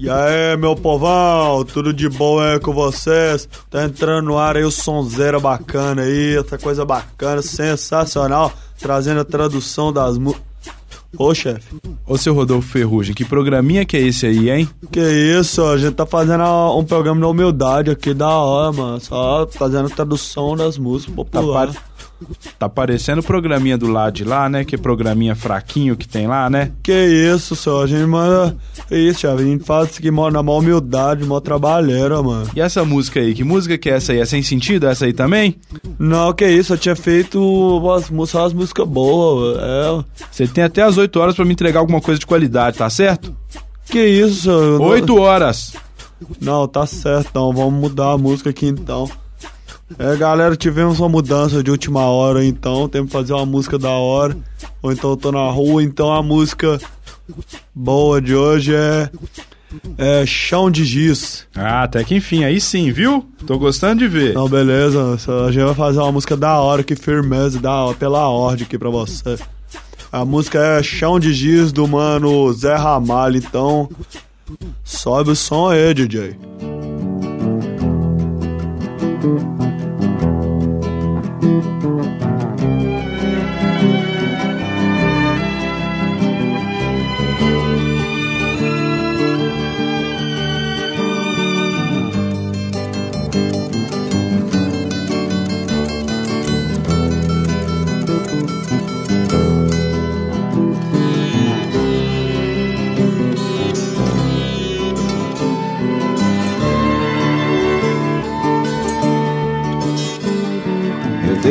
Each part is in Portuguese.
E aí, meu povão, tudo de bom aí com vocês? Tá entrando no ar aí o sonzeira bacana aí, essa coisa bacana, sensacional, trazendo a tradução das músicas. Ô, chefe. Ô, seu Rodolfo Ferrugem, que programinha que é esse aí, hein? Que isso, a gente tá fazendo um programa da humildade aqui, da hora, mano. Só fazendo tradução das músicas populares. Tá, Tá parecendo o programinha do lado de lá, né? Que programinha fraquinho que tem lá, né? Que isso, senhor. A gente manda. Que isso. A gente faz isso aqui na maior humildade, maior trabalheira, mano. E essa música aí? Que música que é essa aí? É sem sentido essa aí também? Não, que isso. Eu tinha feito umas, umas músicas boas. É. Você tem até as 8 horas para me entregar alguma coisa de qualidade, tá certo? Que isso, senhor. 8 horas. Não, tá certo, então. Vamos mudar a música aqui então. É, galera, tivemos uma mudança de última hora, então temos que fazer uma música da hora. Ou então eu tô na rua, então a música boa de hoje é. É Chão de Giz. Ah, até que enfim, aí sim, viu? Tô gostando de ver. Não, beleza. A gente vai fazer uma música da hora, que firmeza, da hora, pela ordem aqui pra você. A música é Chão de Giz do mano Zé Ramalho, então. Sobe o som aí, DJ.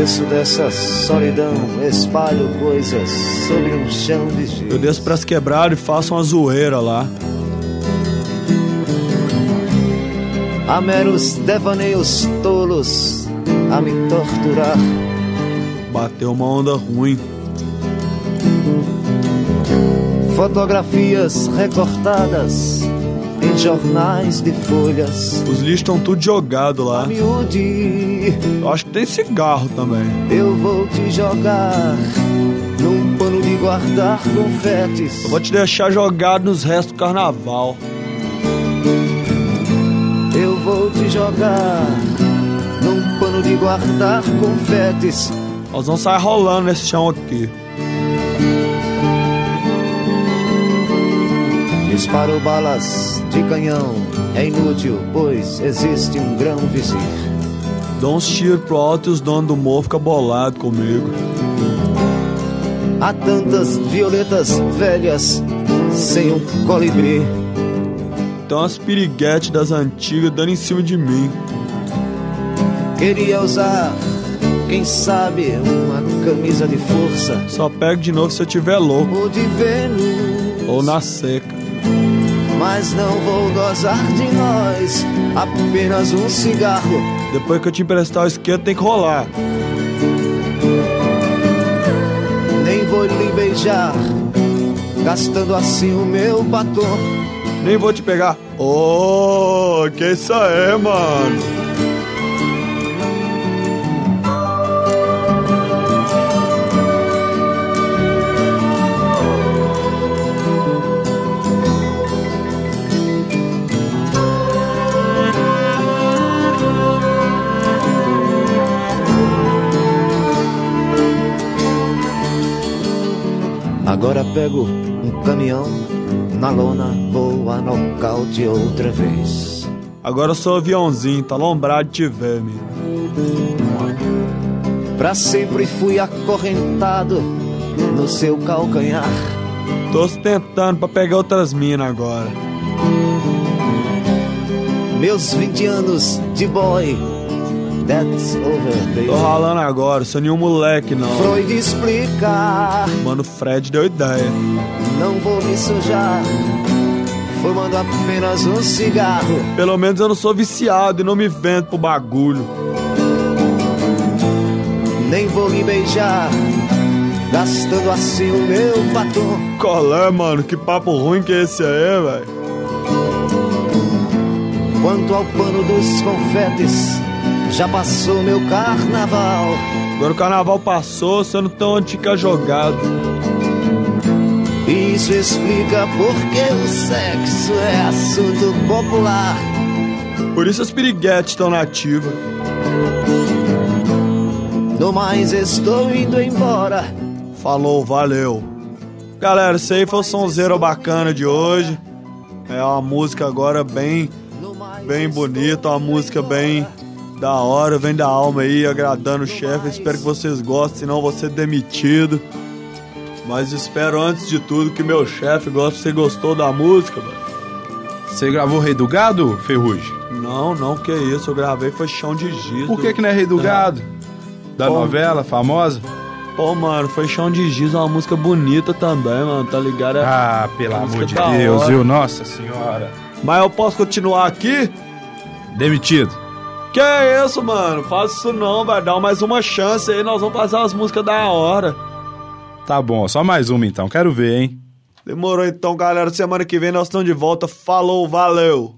Desço dessa solidão, espalho coisas sobre um chão de giz. Eu desço pras quebradas e faço uma zoeira lá. Há meros devaneios tolos a me torturar. Bateu uma onda ruim. Fotografias recortadas em jornais de folhas. Os lixos estão tudo jogado lá. Miúde, Eu acho que tem cigarro também. eu vou te jogar num pano de guardar confetes. Eu vou te deixar jogado nos restos do carnaval. Eu vou te jogar num pano de guardar confetes. Nós vamos sair rolando nesse chão aqui. Disparo balas de canhão. É inútil, pois existe um grão vizir. Dou uns tiros pro alto e os donos do morro ficam bolados comigo. Há tantas violetas velhas sem um colibri. Tem umas piriguetes das antigas dando em cima de mim. Queria usar, quem sabe, uma camisa de força Só pego de novo se eu tiver louco ou de Vênus. ou na seca. Mas não vou gozar de nós, apenas um cigarro. Depois que eu te emprestar o esquerdo, tem que rolar. Nem vou lhe beijar, gastando assim o meu batom. Nem vou te pegar. Oh, que isso aí, mano? Agora pego um caminhão, na lona vou a nocaute outra vez. Agora sou aviãozinho, tá lombrado de te ver, menino. Pra sempre fui acorrentado no seu calcanhar. Tô tentando pra pegar outras minas agora. Meus 20 anos de boy, that's over, baby. Tô ralando agora, sou nenhum moleque não. Freud explicar, Mano, Fred deu ideia. não vou me sujar. Fumando apenas um cigarro. Pelo menos eu não sou viciado e não me vendo pro bagulho. Nem vou me beijar, gastando assim o meu batom. Colé, mano, que papo ruim que é esse aí, velho. Quanto ao pano dos confetes, já passou meu carnaval. Agora o carnaval passou, você não onde ficar jogado. Isso explica porque o sexo é assunto popular. Por isso as piriguetes estão nativas. No mais, estou indo embora. Falou, valeu. Galera, esse aí foi o sonzeiro bacana de hoje. É uma música agora bem, bem bonita, uma música bem da hora, vem da alma aí, agradando o chefe. Espero que vocês gostem, senão eu vou ser demitido. Mas espero antes de tudo que meu chefe goste. Você gostou da música, mano? Você gravou Rei do Gado, Ferrugem? Não, não, que isso. Eu gravei foi chão de giz. Por que que não é Rei do Gado? Da Pô. novela famosa? Pô, mano, foi chão de giz, uma música bonita também, mano, tá ligado? É- Ah, pelo música amor de Deus, hora. viu? Nossa senhora. Mas eu posso continuar aqui? Demitido. Que é isso, mano? Faz isso não, vai dar mais uma chance aí, nós vamos fazer umas músicas da hora. Tá bom, só mais uma então. Quero ver, hein? Demorou então, galera. Semana que vem nós estamos de volta. Falou, valeu!